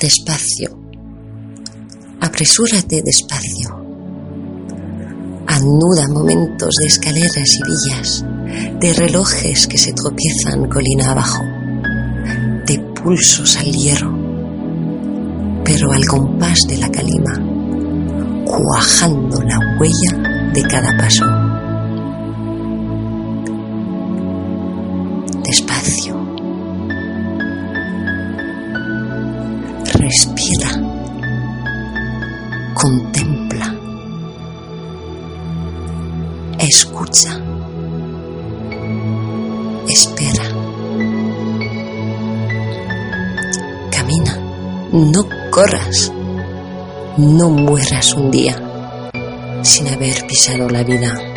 Despacio. Apresúrate despacio. Anuda momentos de escaleras y villas, de relojes que se tropiezan colina abajo, de pulsos al hierro, pero al compás de la calima, cuajando la huella de cada paso. Despacio. Contempla, escucha, espera, camina, no corras, no mueras un día sin haber pisado la vida.